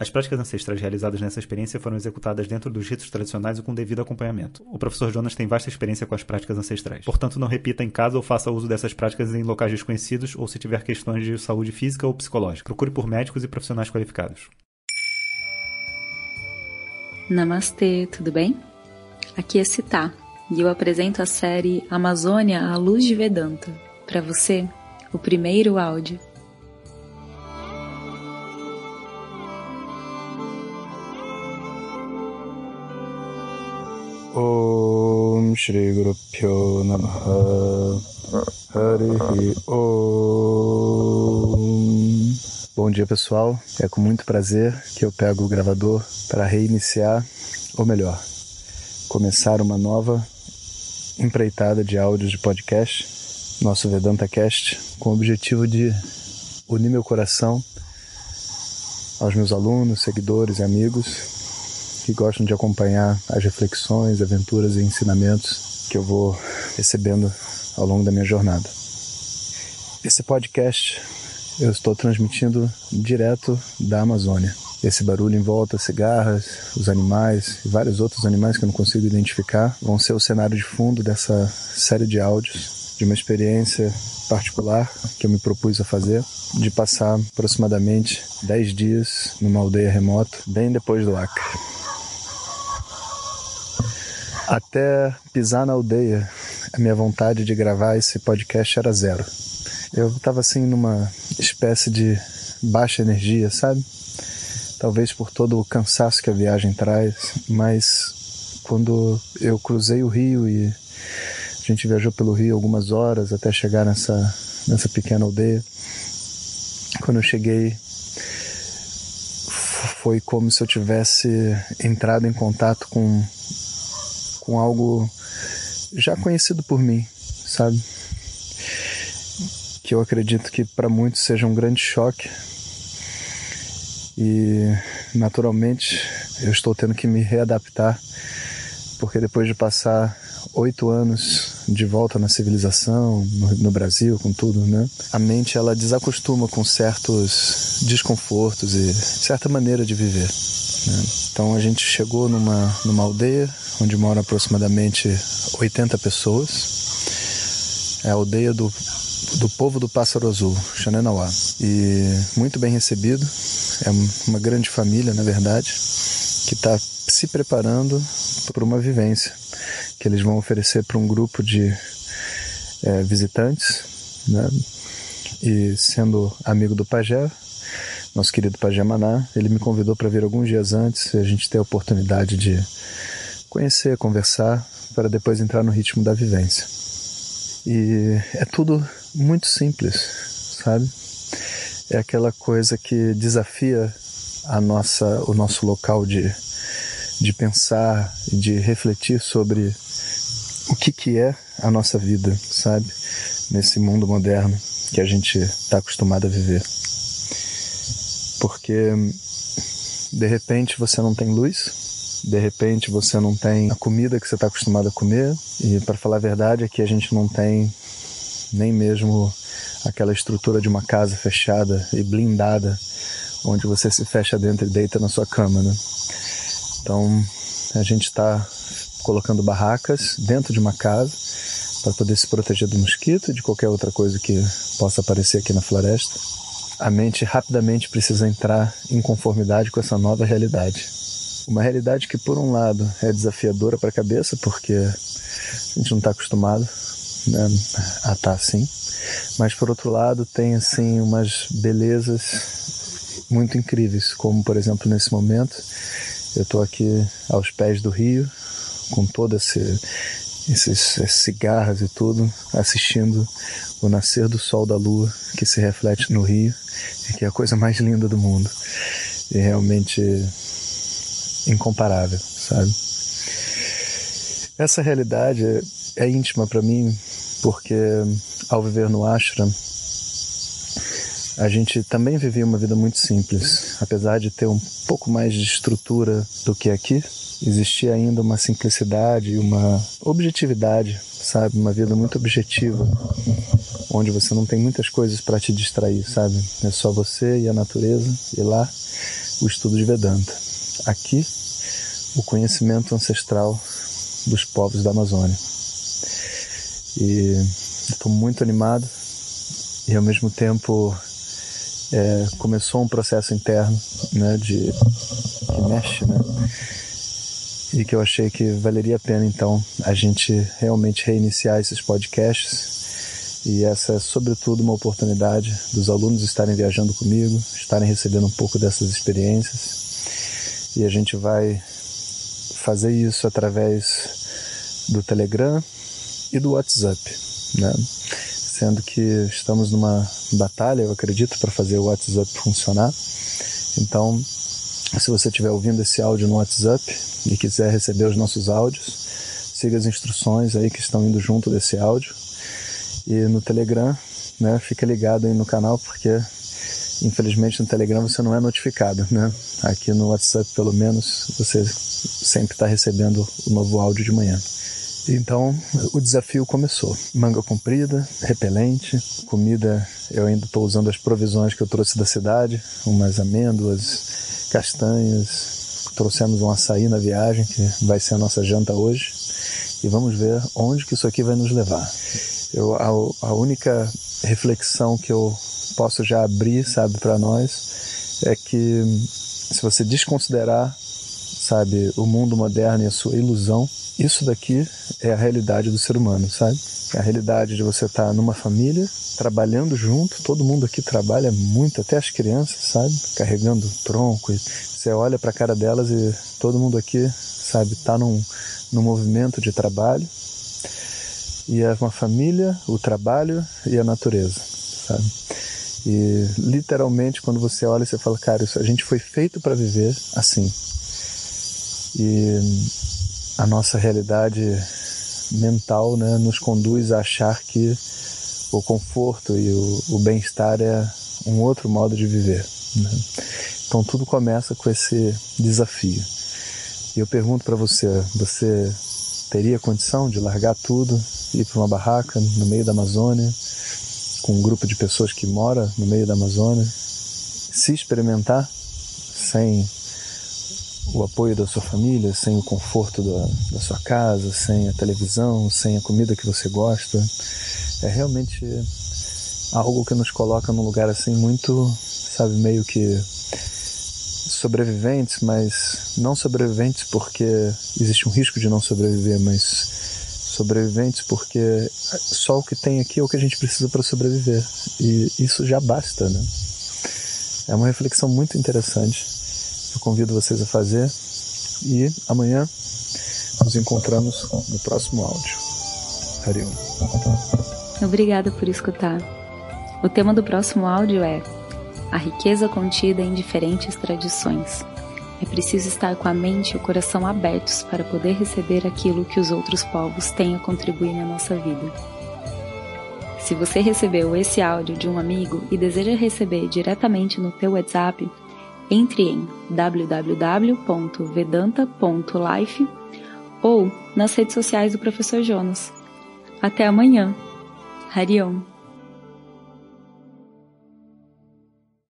As práticas ancestrais realizadas nessa experiência foram executadas dentro dos ritos tradicionais e com devido acompanhamento. O professor Jonas tem vasta experiência com as práticas ancestrais. Portanto, não repita em casa ou faça uso dessas práticas em locais desconhecidos ou se tiver questões de saúde física ou psicológica. Procure por médicos e profissionais qualificados. Namastê, tudo bem? Aqui é Citá e eu apresento a série Amazônia à Luz de Vedanta. Para você, o primeiro áudio. Guru Pyo Namaha Harihi Om Bom dia pessoal, é com muito prazer que eu pego o gravador para reiniciar, ou melhor, começar uma nova empreitada de áudios de podcast, nosso Vedanta Cast, com o objetivo de unir meu coração aos meus alunos, seguidores e amigos que gostam de acompanhar as reflexões, aventuras e ensinamentos que eu vou recebendo ao longo da minha jornada. Esse podcast eu estou transmitindo direto da Amazônia. Esse barulho em volta, cigarras, os animais e vários outros animais que eu não consigo identificar vão ser o cenário de fundo dessa série de áudios de uma experiência particular que eu me propus a fazer, de passar aproximadamente 10 dias numa aldeia remota, bem depois do Acre. Até pisar na aldeia, a minha vontade de gravar esse podcast era zero. Eu estava assim numa espécie de baixa energia, sabe? Talvez por todo o cansaço que a viagem traz, mas quando eu cruzei o rio e a gente viajou pelo rio algumas horas até chegar nessa, nessa pequena aldeia, quando eu cheguei foi como se eu tivesse entrado em contato com com algo já conhecido por mim, sabe? Que eu acredito que para muitos seja um grande choque. E naturalmente eu estou tendo que me readaptar, porque depois de passar oito anos de volta na civilização, no, no, Brasil, com tudo, né? A mente ela desacostuma com certos desconfortos e certa maneira de viver. Né? Então a gente chegou numa, numa aldeia onde moram aproximadamente 80 pessoas. É a aldeia do, do povo do Pássaro Azul, Xanenauá. E muito bem recebido. É uma grande família, na verdade, que está se preparando para uma vivência que eles vão oferecer para um grupo de é, visitantes, né? E sendo amigo do pajé, nosso querido pajé Maná, ele me convidou para vir alguns dias antes e a gente ter a oportunidade de conhecer, conversar, para depois entrar no ritmo da vivência. E é tudo muito simples, sabe? É aquela coisa que desafia a nossa, o nosso local de, de pensar, de refletir sobre o que, que é a nossa vida, sabe? Nesse mundo moderno que a gente está acostumado a viver. Porque de repente você não tem luz, de repente você não tem a comida que você está acostumado a comer. E para falar a verdade, aqui a gente não tem nem mesmo aquela estrutura de uma casa fechada e blindada, onde você se fecha dentro e deita na sua cama, né? Então a gente está colocando barracas dentro de uma casa para poder se proteger do mosquito e de qualquer outra coisa que possa aparecer aqui na floresta. A mente rapidamente precisa entrar em conformidade com essa nova realidade. Uma realidade que, por um lado, é desafiadora para a cabeça, porque a gente não está acostumado né, a estar tá assim, mas, por outro lado, tem assim umas belezas muito incríveis, como, por exemplo, nesse momento, eu estou aqui aos pés do rio, com todo esse, esses, esses e tudo, assistindo o nascer do sol da lua que se reflete no rio, e que é a coisa mais linda do mundo. E realmente incomparável, sabe? Essa realidade é, é íntima para mim porque ao viver no ashram a gente também vivia uma vida muito simples, apesar de ter um pouco mais de estrutura do que aqui. Existia ainda uma simplicidade, uma objetividade, sabe, uma vida muito objetiva, onde você não tem muitas coisas para te distrair, sabe? É só você e a natureza e lá o estudo de Vedanta. Aqui, o conhecimento ancestral dos povos da Amazônia. E estou muito animado e ao mesmo tempo é, começou um processo interno né, de que mexe, né? E que eu achei que valeria a pena então a gente realmente reiniciar esses podcasts. E essa é sobretudo uma oportunidade dos alunos estarem viajando comigo, estarem recebendo um pouco dessas experiências. E a gente vai fazer isso através do Telegram e do WhatsApp, né? Sendo que estamos numa batalha, eu acredito, para fazer o WhatsApp funcionar. Então, se você estiver ouvindo esse áudio no WhatsApp e quiser receber os nossos áudios, siga as instruções aí que estão indo junto desse áudio. E no Telegram, né, fica ligado aí no canal porque infelizmente no Telegram você não é notificado, né? Aqui no WhatsApp, pelo menos, você sempre está recebendo o novo áudio de manhã. Então o desafio começou. Manga comprida, repelente, comida. Eu ainda estou usando as provisões que eu trouxe da cidade, umas amêndoas, castanhas. Trouxemos um açaí na viagem, que vai ser a nossa janta hoje. E vamos ver onde que isso aqui vai nos levar. Eu, a, a única reflexão que eu posso já abrir, sabe, para nós, é que se você desconsiderar, sabe, o mundo moderno e a sua ilusão, isso daqui é a realidade do ser humano, sabe? É a realidade de você estar tá numa família, trabalhando junto, todo mundo aqui trabalha muito, até as crianças, sabe? Carregando tronco. você olha para a cara delas e todo mundo aqui, sabe, está num, num movimento de trabalho. E é uma família, o trabalho e a natureza, sabe? E literalmente quando você olha, você fala, cara, isso, a gente foi feito para viver assim. E a nossa realidade mental né, nos conduz a achar que o conforto e o, o bem-estar é um outro modo de viver. Né? Então tudo começa com esse desafio. E eu pergunto para você: você teria condição de largar tudo, ir para uma barraca no meio da Amazônia, com um grupo de pessoas que mora no meio da Amazônia, se experimentar sem o apoio da sua família, sem o conforto da, da sua casa, sem a televisão, sem a comida que você gosta. É realmente algo que nos coloca num lugar assim muito, sabe, meio que sobreviventes, mas não sobreviventes porque existe um risco de não sobreviver, mas sobreviventes porque só o que tem aqui é o que a gente precisa para sobreviver. E isso já basta, né? É uma reflexão muito interessante eu convido vocês a fazer e amanhã nos encontramos no próximo áudio. Hariom. Obrigada por escutar. O tema do próximo áudio é A riqueza contida em diferentes tradições. É preciso estar com a mente e o coração abertos para poder receber aquilo que os outros povos têm a contribuir na nossa vida. Se você recebeu esse áudio de um amigo e deseja receber diretamente no teu WhatsApp, entre em www.vedanta.life ou nas redes sociais do Professor Jonas. Até amanhã. Hariom.